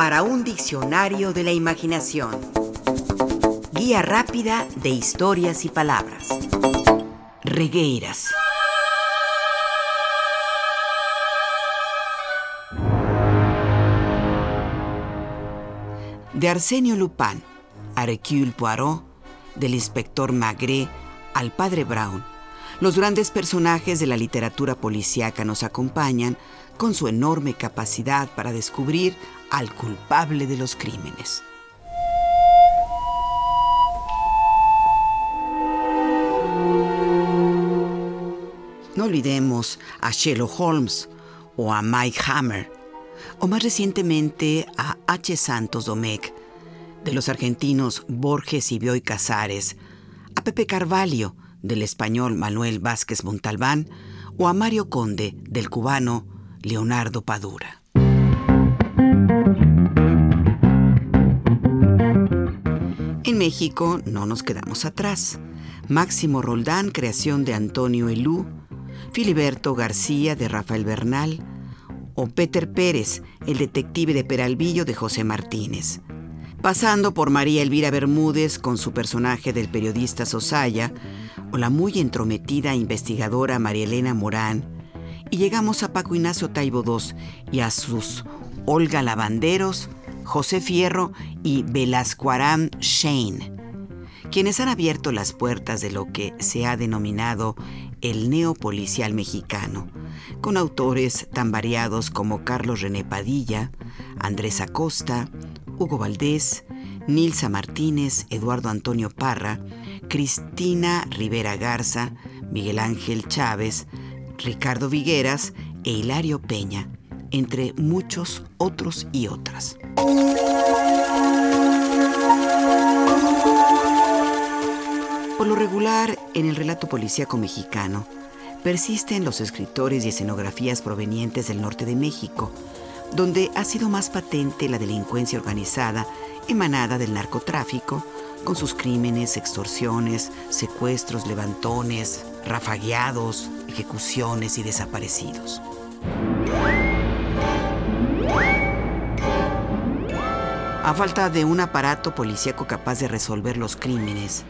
para un diccionario de la imaginación. Guía rápida de historias y palabras. Regueiras. De Arsenio Lupin, a Hercule Poirot, del inspector Magré al padre Brown, los grandes personajes de la literatura policíaca nos acompañan con su enorme capacidad para descubrir al culpable de los crímenes. No olvidemos a Sherlock Holmes o a Mike Hammer, o más recientemente a H. Santos Domecq, de los argentinos Borges y Bioy Casares, a Pepe Carvalho, del español Manuel Vázquez Montalbán, o a Mario Conde, del cubano Leonardo Padura. México no nos quedamos atrás. Máximo Roldán, creación de Antonio Elú, Filiberto García de Rafael Bernal, o Peter Pérez, el detective de Peralvillo de José Martínez pasando por María Elvira Bermúdez con su personaje del periodista Sosaya, o la muy entrometida investigadora María Elena Morán, y llegamos a Paco Ignacio Taibo II y a sus Olga Lavanderos, José Fierro y Velasco Aram Shane, quienes han abierto las puertas de lo que se ha denominado el neopolicial mexicano, con autores tan variados como Carlos René Padilla, Andrés Acosta, Hugo Valdés, Nilsa Martínez, Eduardo Antonio Parra, Cristina Rivera Garza, Miguel Ángel Chávez, Ricardo Vigueras e Hilario Peña, entre muchos otros y otras. Por lo regular, en el relato policíaco mexicano, persisten los escritores y escenografías provenientes del norte de México, donde ha sido más patente la delincuencia organizada emanada del narcotráfico, con sus crímenes, extorsiones, secuestros, levantones, rafagueados, ejecuciones y desaparecidos. A falta de un aparato policíaco capaz de resolver los crímenes,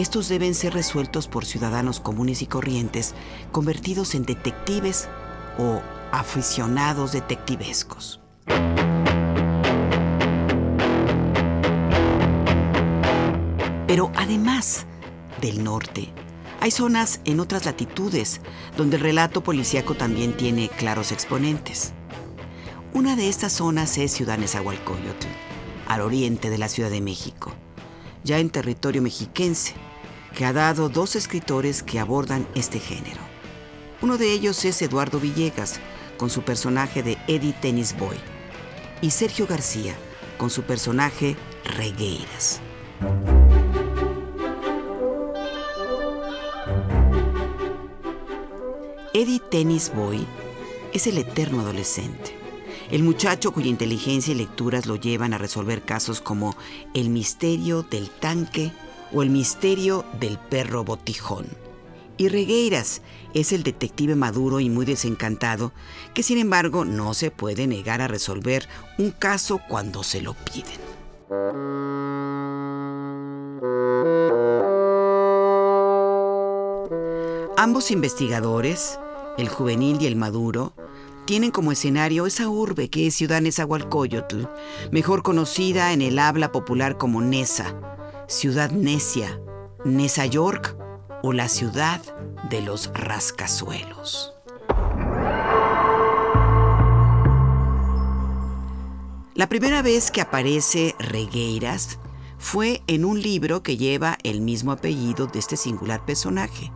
estos deben ser resueltos por ciudadanos comunes y corrientes convertidos en detectives o aficionados detectivescos. Pero además del norte, hay zonas en otras latitudes donde el relato policíaco también tiene claros exponentes. Una de estas zonas es Ciudad Nezahualcóyotl, al oriente de la Ciudad de México, ya en territorio mexiquense, que ha dado dos escritores que abordan este género. Uno de ellos es Eduardo Villegas, con su personaje de Eddie Tennis Boy, y Sergio García con su personaje Regueiras. Eddie Tennis Boy es el eterno adolescente, el muchacho cuya inteligencia y lecturas lo llevan a resolver casos como el misterio del tanque o el misterio del perro botijón. Y Regueiras es el detective maduro y muy desencantado que sin embargo no se puede negar a resolver un caso cuando se lo piden. Ambos investigadores, el juvenil y el maduro, tienen como escenario esa urbe que es Ciudad Nezahualcóyotl, mejor conocida en el habla popular como Nesa, Ciudad Necia, Nesa York o la ciudad de los rascazuelos. La primera vez que aparece Regueiras fue en un libro que lleva el mismo apellido de este singular personaje,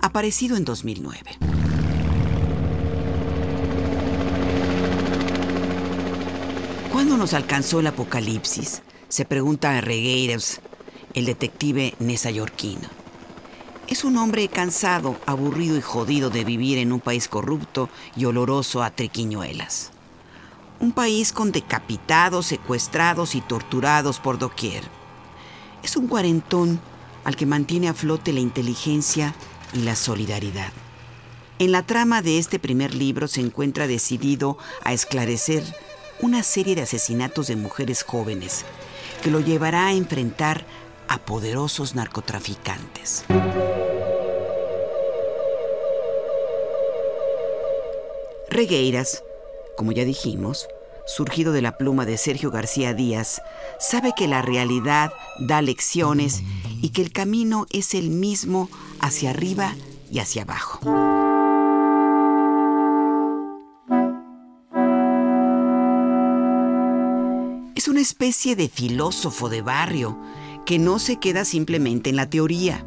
aparecido en 2009. ¿Cuándo nos alcanzó el apocalipsis? Se pregunta a Regueiras, el detective nesayorquino. Es un hombre cansado, aburrido y jodido de vivir en un país corrupto y oloroso a triquiñuelas. Un país con decapitados, secuestrados y torturados por doquier. Es un cuarentón al que mantiene a flote la inteligencia y la solidaridad. En la trama de este primer libro se encuentra decidido a esclarecer una serie de asesinatos de mujeres jóvenes que lo llevará a enfrentar a poderosos narcotraficantes. Regueiras, como ya dijimos, surgido de la pluma de Sergio García Díaz, sabe que la realidad da lecciones y que el camino es el mismo hacia arriba y hacia abajo. Es una especie de filósofo de barrio que no se queda simplemente en la teoría.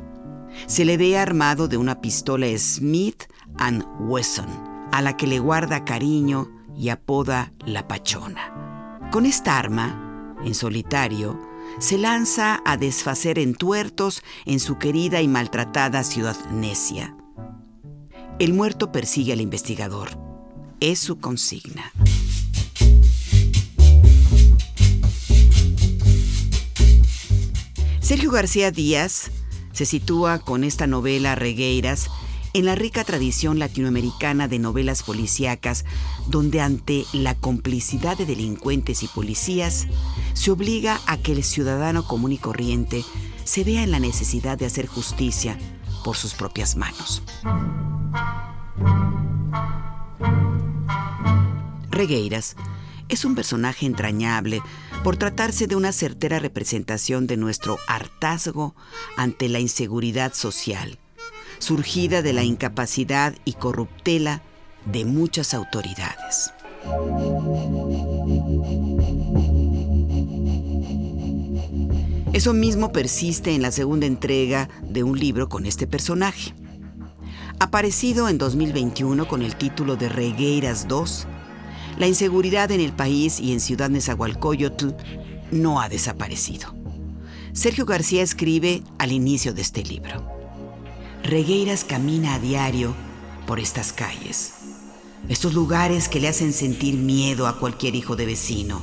Se le ve armado de una pistola Smith and Wesson, a la que le guarda cariño y apoda la Pachona. Con esta arma, en solitario, se lanza a desfacer entuertos en su querida y maltratada ciudad necia. El muerto persigue al investigador. Es su consigna. Sergio García Díaz se sitúa con esta novela Regueiras en la rica tradición latinoamericana de novelas policíacas, donde ante la complicidad de delincuentes y policías, se obliga a que el ciudadano común y corriente se vea en la necesidad de hacer justicia por sus propias manos. Regueiras es un personaje entrañable por tratarse de una certera representación de nuestro hartazgo ante la inseguridad social surgida de la incapacidad y corruptela de muchas autoridades. Eso mismo persiste en la segunda entrega de un libro con este personaje. Aparecido en 2021 con el título de Regueiras 2, la inseguridad en el país y en Ciudad Nezahualcóyotl no ha desaparecido. Sergio García escribe al inicio de este libro. Regueiras camina a diario por estas calles, estos lugares que le hacen sentir miedo a cualquier hijo de vecino,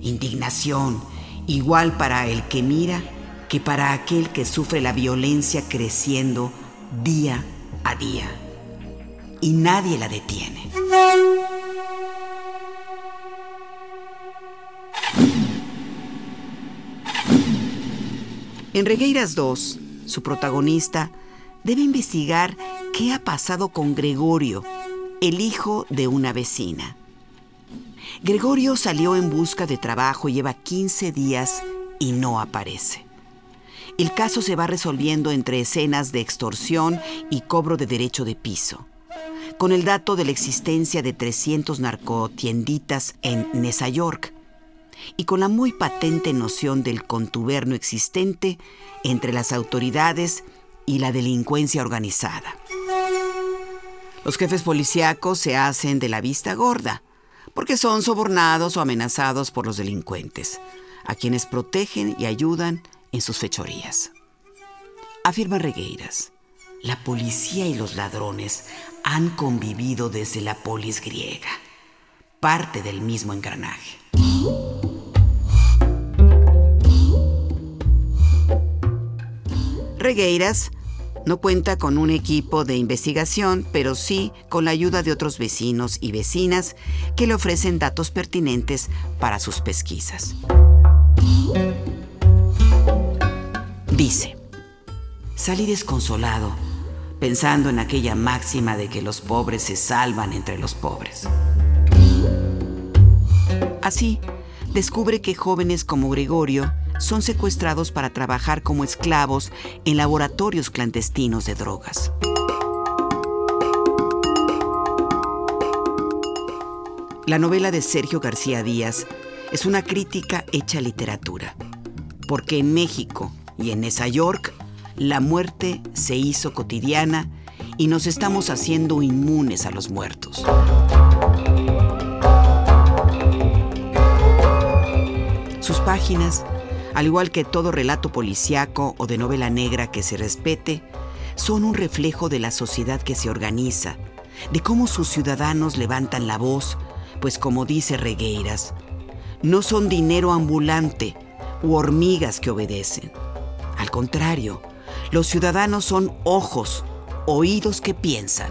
indignación, igual para el que mira que para aquel que sufre la violencia creciendo día a día. Y nadie la detiene. En Regueiras 2, su protagonista debe investigar qué ha pasado con Gregorio, el hijo de una vecina. Gregorio salió en busca de trabajo, lleva 15 días y no aparece. El caso se va resolviendo entre escenas de extorsión y cobro de derecho de piso, con el dato de la existencia de 300 narcotienditas en Nesa York y con la muy patente noción del contubernio existente entre las autoridades y la delincuencia organizada. Los jefes policíacos se hacen de la vista gorda porque son sobornados o amenazados por los delincuentes, a quienes protegen y ayudan en sus fechorías. Afirma Regueiras, la policía y los ladrones han convivido desde la polis griega, parte del mismo engranaje. Regueiras no cuenta con un equipo de investigación, pero sí con la ayuda de otros vecinos y vecinas que le ofrecen datos pertinentes para sus pesquisas. Dice, salí desconsolado, pensando en aquella máxima de que los pobres se salvan entre los pobres. Así, descubre que jóvenes como Gregorio son secuestrados para trabajar como esclavos en laboratorios clandestinos de drogas. La novela de Sergio García Díaz es una crítica hecha literatura, porque en México y en Nueva York la muerte se hizo cotidiana y nos estamos haciendo inmunes a los muertos. Sus páginas al igual que todo relato policíaco o de novela negra que se respete, son un reflejo de la sociedad que se organiza, de cómo sus ciudadanos levantan la voz, pues como dice Regueiras, no son dinero ambulante u hormigas que obedecen. Al contrario, los ciudadanos son ojos, oídos que piensan.